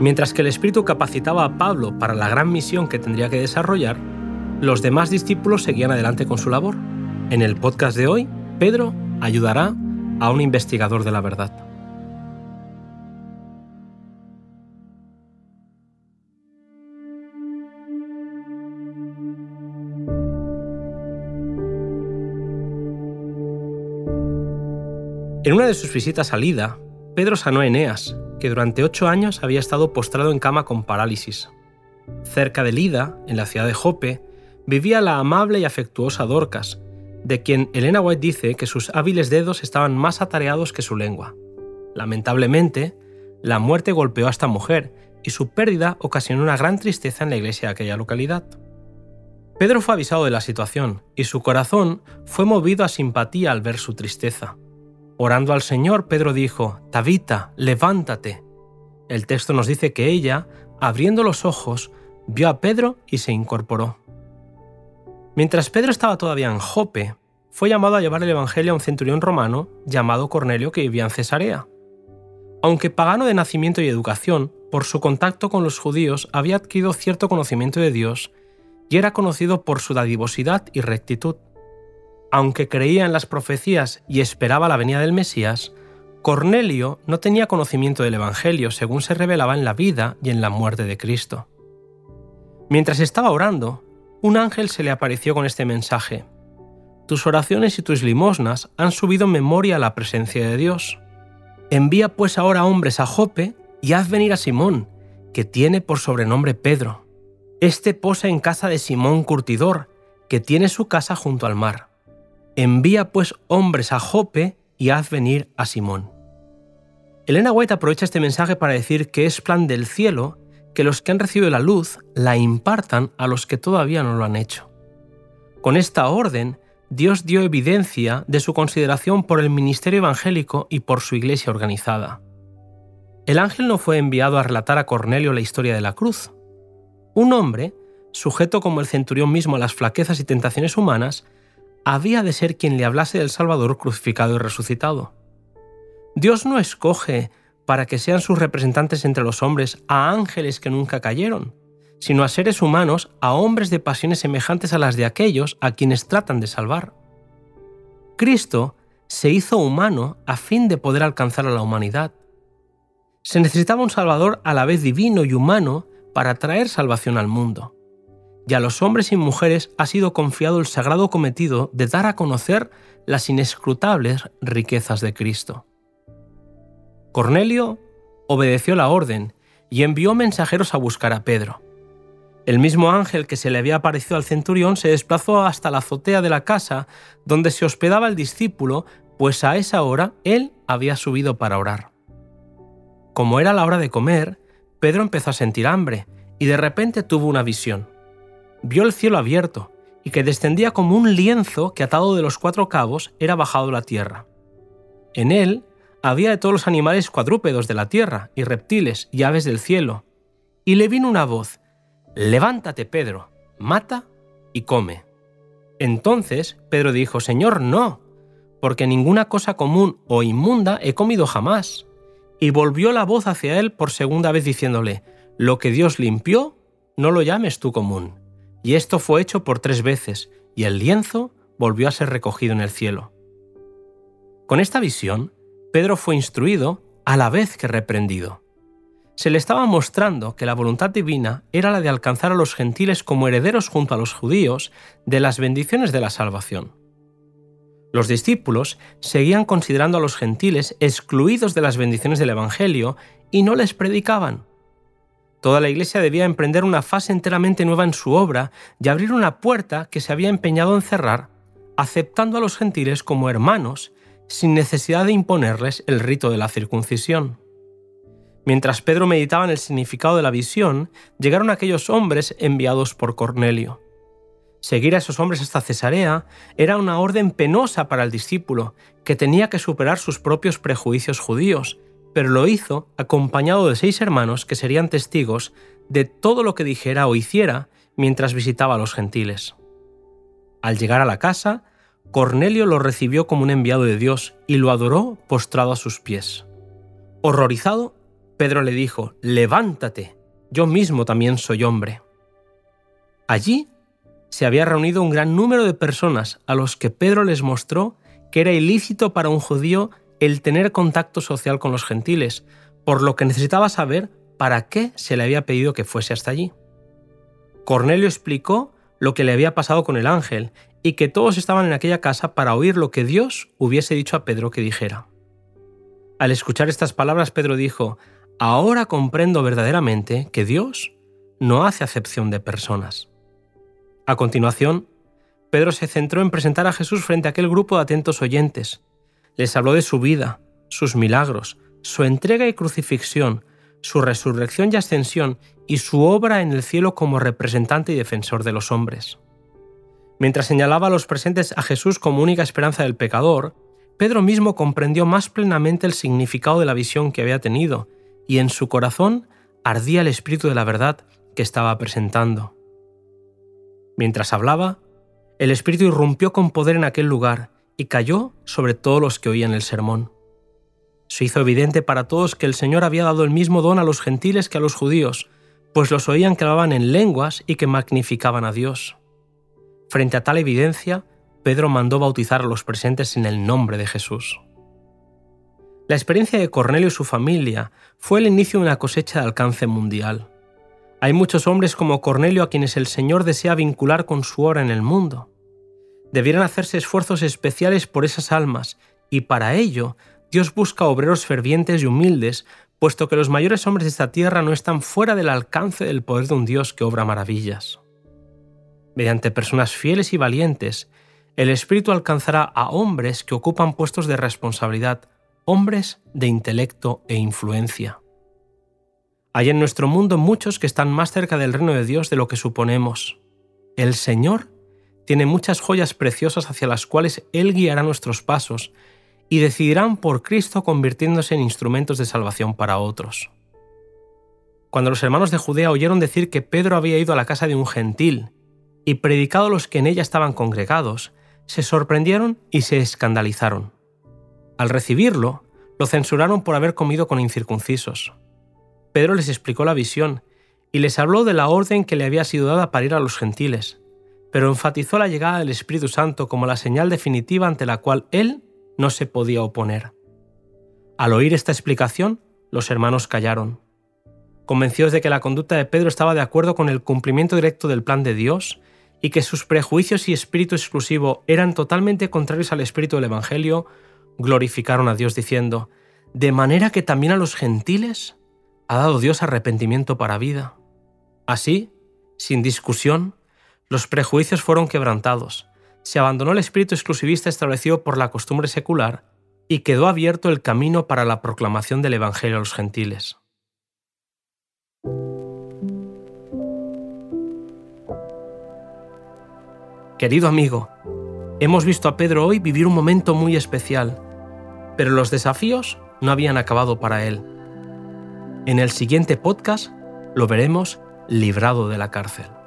Mientras que el Espíritu capacitaba a Pablo para la gran misión que tendría que desarrollar, los demás discípulos seguían adelante con su labor. En el podcast de hoy, Pedro ayudará a un investigador de la verdad. En una de sus visitas a Lida, Pedro sanó a Eneas, que durante ocho años había estado postrado en cama con parálisis. Cerca de Lida, en la ciudad de Jope, vivía la amable y afectuosa Dorcas, de quien Elena White dice que sus hábiles dedos estaban más atareados que su lengua. Lamentablemente, la muerte golpeó a esta mujer y su pérdida ocasionó una gran tristeza en la iglesia de aquella localidad. Pedro fue avisado de la situación y su corazón fue movido a simpatía al ver su tristeza. Orando al Señor, Pedro dijo, Tabita, levántate. El texto nos dice que ella, abriendo los ojos, vio a Pedro y se incorporó. Mientras Pedro estaba todavía en Jope, fue llamado a llevar el Evangelio a un centurión romano llamado Cornelio que vivía en Cesarea. Aunque pagano de nacimiento y educación, por su contacto con los judíos había adquirido cierto conocimiento de Dios y era conocido por su dadivosidad y rectitud. Aunque creía en las profecías y esperaba la venida del Mesías, Cornelio no tenía conocimiento del Evangelio según se revelaba en la vida y en la muerte de Cristo. Mientras estaba orando, un ángel se le apareció con este mensaje. Tus oraciones y tus limosnas han subido memoria a la presencia de Dios. Envía pues ahora hombres a Jope y haz venir a Simón, que tiene por sobrenombre Pedro. Este posa en casa de Simón Curtidor, que tiene su casa junto al mar. Envía pues hombres a Jope y haz venir a Simón. Elena White aprovecha este mensaje para decir que es plan del cielo que los que han recibido la luz la impartan a los que todavía no lo han hecho. Con esta orden, Dios dio evidencia de su consideración por el ministerio evangélico y por su iglesia organizada. El ángel no fue enviado a relatar a Cornelio la historia de la cruz. Un hombre, sujeto como el centurión mismo a las flaquezas y tentaciones humanas, había de ser quien le hablase del Salvador crucificado y resucitado. Dios no escoge para que sean sus representantes entre los hombres a ángeles que nunca cayeron, sino a seres humanos, a hombres de pasiones semejantes a las de aquellos a quienes tratan de salvar. Cristo se hizo humano a fin de poder alcanzar a la humanidad. Se necesitaba un Salvador a la vez divino y humano para traer salvación al mundo y a los hombres y mujeres ha sido confiado el sagrado cometido de dar a conocer las inescrutables riquezas de Cristo. Cornelio obedeció la orden y envió mensajeros a buscar a Pedro. El mismo ángel que se le había aparecido al centurión se desplazó hasta la azotea de la casa donde se hospedaba el discípulo, pues a esa hora él había subido para orar. Como era la hora de comer, Pedro empezó a sentir hambre y de repente tuvo una visión vio el cielo abierto y que descendía como un lienzo que atado de los cuatro cabos era bajado la tierra. En él había de todos los animales cuadrúpedos de la tierra y reptiles y aves del cielo. Y le vino una voz, Levántate, Pedro, mata y come. Entonces Pedro dijo, Señor, no, porque ninguna cosa común o inmunda he comido jamás. Y volvió la voz hacia él por segunda vez diciéndole, Lo que Dios limpió, no lo llames tú común. Y esto fue hecho por tres veces, y el lienzo volvió a ser recogido en el cielo. Con esta visión, Pedro fue instruido a la vez que reprendido. Se le estaba mostrando que la voluntad divina era la de alcanzar a los gentiles como herederos junto a los judíos de las bendiciones de la salvación. Los discípulos seguían considerando a los gentiles excluidos de las bendiciones del Evangelio y no les predicaban. Toda la Iglesia debía emprender una fase enteramente nueva en su obra y abrir una puerta que se había empeñado en cerrar, aceptando a los gentiles como hermanos, sin necesidad de imponerles el rito de la circuncisión. Mientras Pedro meditaba en el significado de la visión, llegaron aquellos hombres enviados por Cornelio. Seguir a esos hombres hasta Cesarea era una orden penosa para el discípulo, que tenía que superar sus propios prejuicios judíos pero lo hizo acompañado de seis hermanos que serían testigos de todo lo que dijera o hiciera mientras visitaba a los gentiles. Al llegar a la casa, Cornelio lo recibió como un enviado de Dios y lo adoró postrado a sus pies. Horrorizado, Pedro le dijo, Levántate, yo mismo también soy hombre. Allí se había reunido un gran número de personas a los que Pedro les mostró que era ilícito para un judío el tener contacto social con los gentiles, por lo que necesitaba saber para qué se le había pedido que fuese hasta allí. Cornelio explicó lo que le había pasado con el ángel y que todos estaban en aquella casa para oír lo que Dios hubiese dicho a Pedro que dijera. Al escuchar estas palabras, Pedro dijo, Ahora comprendo verdaderamente que Dios no hace acepción de personas. A continuación, Pedro se centró en presentar a Jesús frente a aquel grupo de atentos oyentes. Les habló de su vida, sus milagros, su entrega y crucifixión, su resurrección y ascensión y su obra en el cielo como representante y defensor de los hombres. Mientras señalaba a los presentes a Jesús como única esperanza del pecador, Pedro mismo comprendió más plenamente el significado de la visión que había tenido, y en su corazón ardía el espíritu de la verdad que estaba presentando. Mientras hablaba, el espíritu irrumpió con poder en aquel lugar y cayó sobre todos los que oían el sermón. Se hizo evidente para todos que el Señor había dado el mismo don a los gentiles que a los judíos, pues los oían que hablaban en lenguas y que magnificaban a Dios. Frente a tal evidencia, Pedro mandó bautizar a los presentes en el nombre de Jesús. La experiencia de Cornelio y su familia fue el inicio de una cosecha de alcance mundial. Hay muchos hombres como Cornelio a quienes el Señor desea vincular con su obra en el mundo. Debieran hacerse esfuerzos especiales por esas almas, y para ello Dios busca obreros fervientes y humildes, puesto que los mayores hombres de esta tierra no están fuera del alcance del poder de un Dios que obra maravillas. Mediante personas fieles y valientes, el Espíritu alcanzará a hombres que ocupan puestos de responsabilidad, hombres de intelecto e influencia. Hay en nuestro mundo muchos que están más cerca del reino de Dios de lo que suponemos. El Señor tiene muchas joyas preciosas hacia las cuales Él guiará nuestros pasos y decidirán por Cristo convirtiéndose en instrumentos de salvación para otros. Cuando los hermanos de Judea oyeron decir que Pedro había ido a la casa de un gentil y predicado a los que en ella estaban congregados, se sorprendieron y se escandalizaron. Al recibirlo, lo censuraron por haber comido con incircuncisos. Pedro les explicó la visión y les habló de la orden que le había sido dada para ir a los gentiles, pero enfatizó la llegada del Espíritu Santo como la señal definitiva ante la cual él no se podía oponer. Al oír esta explicación, los hermanos callaron. Convencidos de que la conducta de Pedro estaba de acuerdo con el cumplimiento directo del plan de Dios y que sus prejuicios y espíritu exclusivo eran totalmente contrarios al espíritu del Evangelio, glorificaron a Dios diciendo, de manera que también a los gentiles ha dado Dios arrepentimiento para vida. Así, sin discusión, los prejuicios fueron quebrantados, se abandonó el espíritu exclusivista establecido por la costumbre secular y quedó abierto el camino para la proclamación del Evangelio a los gentiles. Querido amigo, hemos visto a Pedro hoy vivir un momento muy especial, pero los desafíos no habían acabado para él. En el siguiente podcast lo veremos librado de la cárcel.